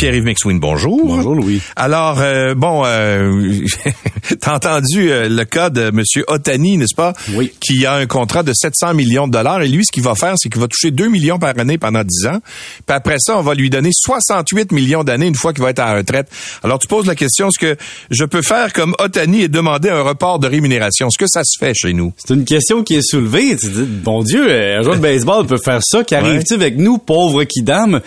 Pierre-Yves McSween, bonjour. Bonjour, Louis. Alors, euh, bon, euh, t'as entendu euh, le cas de M. Otani, n'est-ce pas? Oui. Qui a un contrat de 700 millions de dollars. Et lui, ce qu'il va faire, c'est qu'il va toucher 2 millions par année pendant 10 ans. Puis après ça, on va lui donner 68 millions d'années une fois qu'il va être à la retraite. Alors, tu poses la question, est-ce que je peux faire comme Otani et demander un report de rémunération? Est-ce que ça se fait chez nous? C'est une question qui est soulevée. Tu dis, bon Dieu, un joueur de baseball peut faire ça. Qu'arrive-t-il avec nous, pauvres qui dame?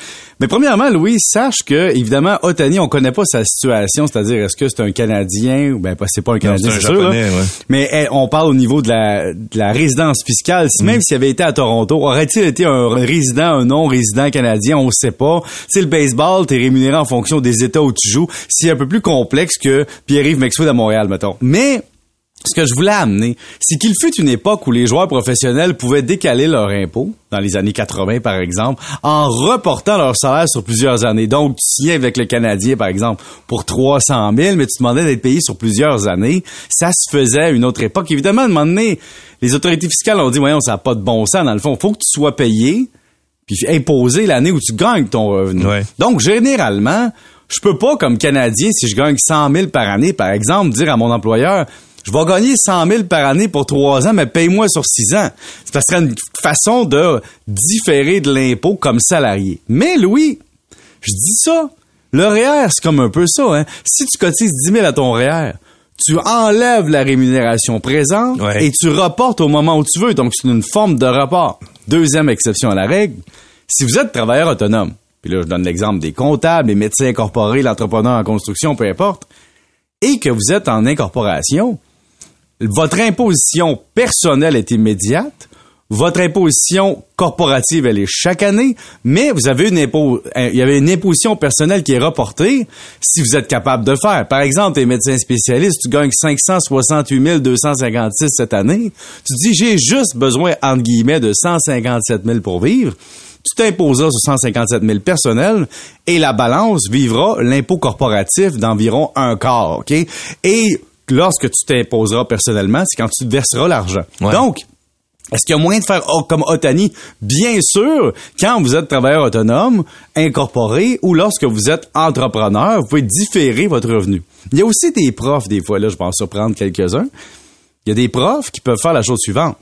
Mais premièrement, Louis, sache que, évidemment, Otani, on connaît pas sa situation, c'est-à-dire est-ce que c'est un Canadien ou ben c'est pas un Canadien, c'est sûr, Japonais, là. ouais. Mais eh, on parle au niveau de la, de la résidence fiscale. Si Mm. même s'il avait été à Toronto, aurait-il été un résident, un non-résident canadien, on sait pas. C'est le baseball, t'es rémunéré en fonction des États où tu joues. C'est un peu plus complexe que Pierre-Yves Maxwell à Montréal, mettons. Mais ce que je voulais amener, c'est qu'il fut une époque où les joueurs professionnels pouvaient décaler leur impôt, dans les années 80 par exemple, en reportant leur salaire sur plusieurs années. Donc, tu signais avec le Canadien, par exemple, pour 300 000, mais tu demandais d'être payé sur plusieurs années. Ça se faisait à une autre époque. Évidemment, à un moment donné, les autorités fiscales ont dit, voyons, ça n'a pas de bon sens. Dans le fond, faut que tu sois payé, puis imposé l'année où tu gagnes ton revenu. Ouais. Donc, généralement, je peux pas, comme Canadien, si je gagne 100 000 par année, par exemple, dire à mon employeur, je vais gagner 100 000 par année pour trois ans, mais paye-moi sur six ans. Ça serait une façon de différer de l'impôt comme salarié. Mais Louis, je dis ça, le REER, c'est comme un peu ça. Hein? Si tu cotises 10 000 à ton REER, tu enlèves la rémunération présente Ouais. et tu reportes au moment où tu veux. Donc, c'est une forme de report. Deuxième exception à la règle, si vous êtes travailleur autonome, puis là, je donne l'exemple des comptables, les médecins incorporés, l'entrepreneur en construction, peu importe, et que vous êtes en incorporation, votre imposition personnelle est immédiate, votre imposition corporative, elle est chaque année, mais vous avez une impo, un- il y avait une imposition personnelle qui est reportée si vous êtes capable de faire. Par exemple, t'es médecin spécialiste, tu gagnes 568 256 cette année, tu dis, j'ai juste besoin, entre guillemets, de 157 000 pour vivre. Tu t'imposeras sur 157 000 personnels et la balance vivra l'impôt corporatif d'environ un quart, OK? Et lorsque tu t'imposeras personnellement, c'est quand tu te verseras l'argent. Ouais. Donc, est-ce qu'il y a moyen de faire comme Otani? Bien sûr, quand vous êtes travailleur autonome, incorporé, ou lorsque vous êtes entrepreneur, vous pouvez différer votre revenu. Il y a aussi des profs, des fois, là, je vais en surprendre quelques-uns. Il y a des profs qui peuvent faire la chose suivante.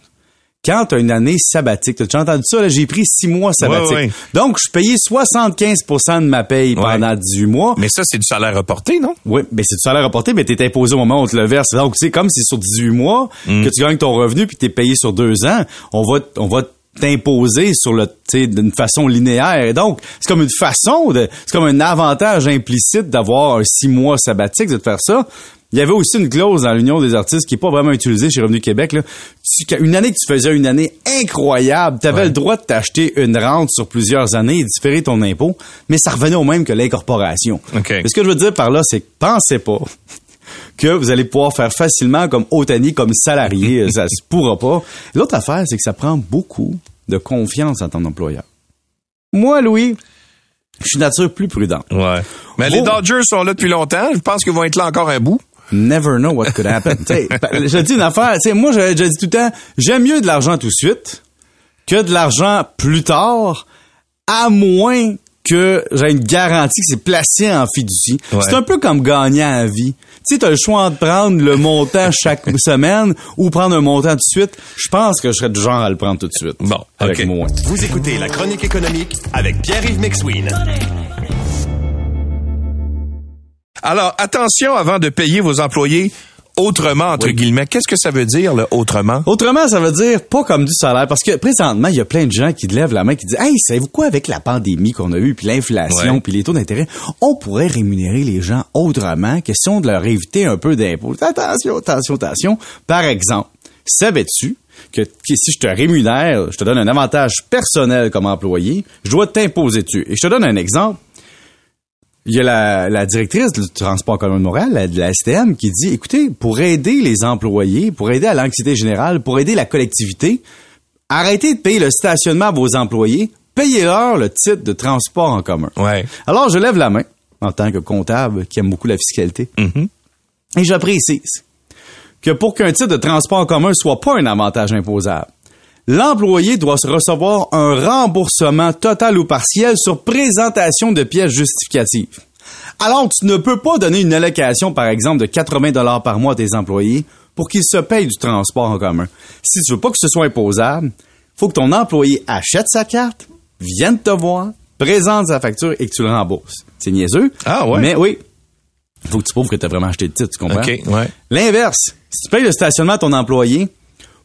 Quand tu as une année sabbatique, tu as déjà entendu ça, là, j'ai pris six mois. Ouais, ouais. Donc, je payais 75 de ma paye pendant 18 mois. Mais ça, c'est du salaire reporté, non? Oui, mais c'est du salaire rapporté, mais t'es imposé au moment où on te le verse. Donc, c'est comme si sur 18 mois Mm. que tu gagnes ton revenu puis t'es payé sur deux ans, on va, on va t'imposer sur le, tu sais, d'une façon linéaire. Et donc, c'est comme une façon de, c'est comme un avantage implicite d'avoir un six mois sabbatique de faire ça. Il y avait aussi une clause dans l'Union des artistes qui est pas vraiment utilisée chez Revenu Québec. Là. Tu- une année que tu faisais une année incroyable, tu avais le droit de t'acheter une rente sur plusieurs années et différer ton impôt, mais ça revenait au même que l'incorporation. OK. Mais ce que je veux dire par là, c'est que pensez pas que vous allez pouvoir faire facilement comme Otani, comme salarié. ça se pourra pas. L'autre affaire, c'est que ça prend beaucoup de confiance en ton employeur. Moi, Louis, je suis nature plus prudente. Ouais. Mais les Dodgers sont là depuis longtemps. Je pense qu'ils vont être là encore un bout. Never know what could happen. T'sais, pa- je dis une affaire, t'sais, moi, j'avais déjà dit tout le temps, j'aime mieux de l'argent tout de suite que de l'argent plus tard, à moins que j'ai une garantie que c'est placé en fiducie. Ouais. C'est un peu comme gagner à vie. Tu sais, t'as le choix de prendre le montant chaque semaine ou prendre un montant tout de suite. Je pense que je serais du genre à le prendre tout de suite. Bon, avec ok. moi. Vous écoutez la chronique économique avec Pierre-Yves McSween. Alors, attention avant de payer vos employés autrement, entre guillemets. Qu'est-ce que ça veut dire, le autrement? Autrement, ça veut dire pas comme du salaire. Parce que présentement, il y a plein de gens qui lèvent la main qui disent Hey, savez-vous quoi avec la pandémie qu'on a eue, puis l'inflation, puis les taux d'intérêt, on pourrait rémunérer les gens autrement, question de leur éviter un peu d'impôts. Attention, attention, attention. Par exemple, savais-tu que, que si je te rémunère, je te donne un avantage personnel comme employé, je dois t'imposer dessus. Et je te donne un exemple. Il y a la, la directrice du transport commun de Montréal, la- de la STM, qui dit, écoutez, pour aider les employés, pour aider à l'anxiété générale, pour aider la collectivité, Arrêtez de payer le stationnement à vos employés, payez-leur le titre de transport en commun. Ouais. Alors, je lève la main, en tant que comptable qui aime beaucoup la fiscalité, Mhm. et je précise que pour qu'un titre de transport en commun soit pas un avantage imposable, l'employé doit se recevoir un remboursement total ou partiel sur présentation de pièces justificatives. Alors, tu ne peux pas donner une allocation, par exemple, de 80 dollars par mois à tes employés pour qu'ils se payent du transport en commun. Si tu veux pas que ce soit imposable, faut que ton employé achète sa carte, vienne te voir, présente sa facture et que tu le rembourses. C'est niaiseux. Ah ouais? Mais oui. Faut que tu prouves que tu as vraiment acheté le titre, tu comprends? OK, ouais. L'inverse, si tu payes le stationnement à ton employé,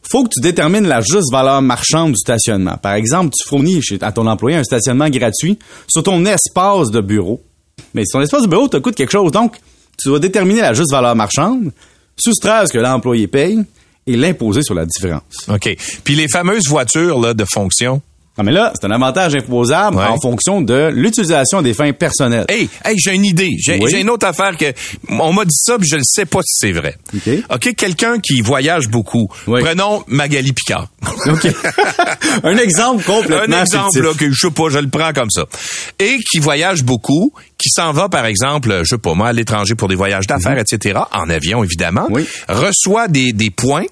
faut que tu détermines la juste valeur marchande du stationnement. Par exemple, tu fournis à ton employé un stationnement gratuit sur ton espace de bureau. Mais si ton espace de bureau te coûte quelque chose, donc tu dois déterminer la juste valeur marchande, soustraire ce que l'employé paye et l'imposer sur la différence. OK. Puis les fameuses voitures là, de fonction. Non, mais là, c'est un avantage imposable Ouais. en fonction de l'utilisation des fins personnelles. Hey, hey, j'ai une idée. J'ai Oui. une autre affaire que on m'a dit ça, puis je ne sais pas si c'est vrai. OK. OK, quelqu'un qui voyage beaucoup. Oui. Prenons Magali Picard. OK. un exemple complètement Un exemple là, que je sais pas, je le prends comme ça. Et qui voyage beaucoup, qui s'en va par exemple, je sais pas moi, à l'étranger pour des voyages d'affaires, etc., en avion évidemment, Mhm. Oui. reçoit des, des points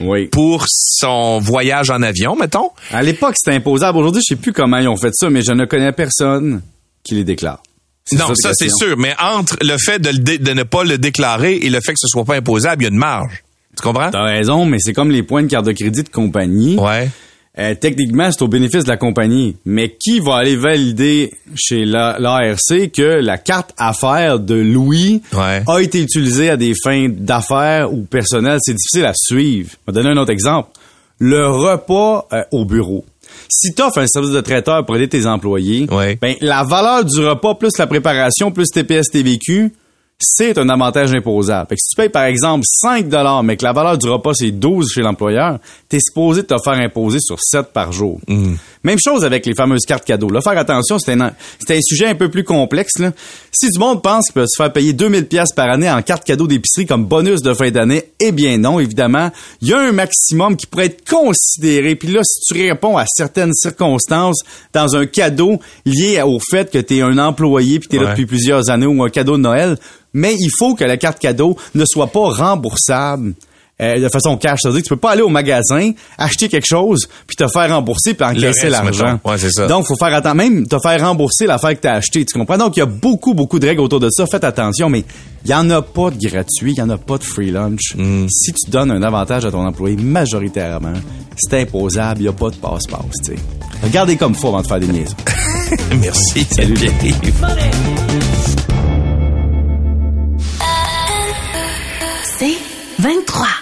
Oui. pour son voyage en avion, mettons. À l'époque, c'était imposable. Aujourd'hui, je sais plus comment ils ont fait ça, mais je ne connais personne qui les déclare. Non, ça c'est sûr, mais entre le fait de, le dé- de ne pas le déclarer et le fait que ce soit pas imposable, il y a une marge. Tu comprends? T'as raison, mais c'est comme les points de carte de crédit de compagnie. Ouais. Euh, techniquement, c'est au bénéfice de la compagnie. Mais qui va aller valider chez la- l'ARC que la carte affaires de Louis Ouais. a été utilisée à des fins d'affaires ou personnelles? C'est difficile à suivre. Je vais donner un autre exemple. Le repas euh, au bureau. Si tu offres un service de traiteur pour aider tes employés, Ouais. ben, la valeur du repas plus la préparation plus TPS TVQ, c'est un avantage imposable. Fait que si tu payes par exemple 5 dollars mais que la valeur du repas c'est 12 chez l'employeur, tu es supposé te faire imposer sur 7 par jour. Même chose avec les fameuses cartes cadeaux. Là, faire attention, c'est un, sujet un peu plus complexe. Là. Si du monde pense qu'il peut se faire payer 2000 pièces par année en carte cadeau d'épicerie comme bonus de fin d'année, eh bien non, évidemment. Il y a un maximum qui pourrait être considéré. Puis là, si tu réponds à certaines circonstances dans un cadeau lié au fait que tu es un employé puis tu es là depuis plusieurs années ou un cadeau de Noël, mais il faut que la carte cadeau ne soit pas remboursable. euh, de façon cash, c'est-à-dire que tu peux pas aller au magasin, acheter quelque chose, puis te faire rembourser puis encaisser l'argent. Ouais, c'est ça. Donc, faut faire attention, même te faire rembourser l'affaire que tu as acheté, tu comprends? Donc, il y a beaucoup, beaucoup de règles autour de ça. Faites attention, mais il y en a pas de gratuit, il y en a pas de free lunch. Mm. Si tu donnes un avantage à ton employé, majoritairement, c'est imposable, il y a pas de passe-passe, tu sais. Regardez comme faut avant de faire des niaises. Merci. Salut. Pierre-Yves. C'est 23.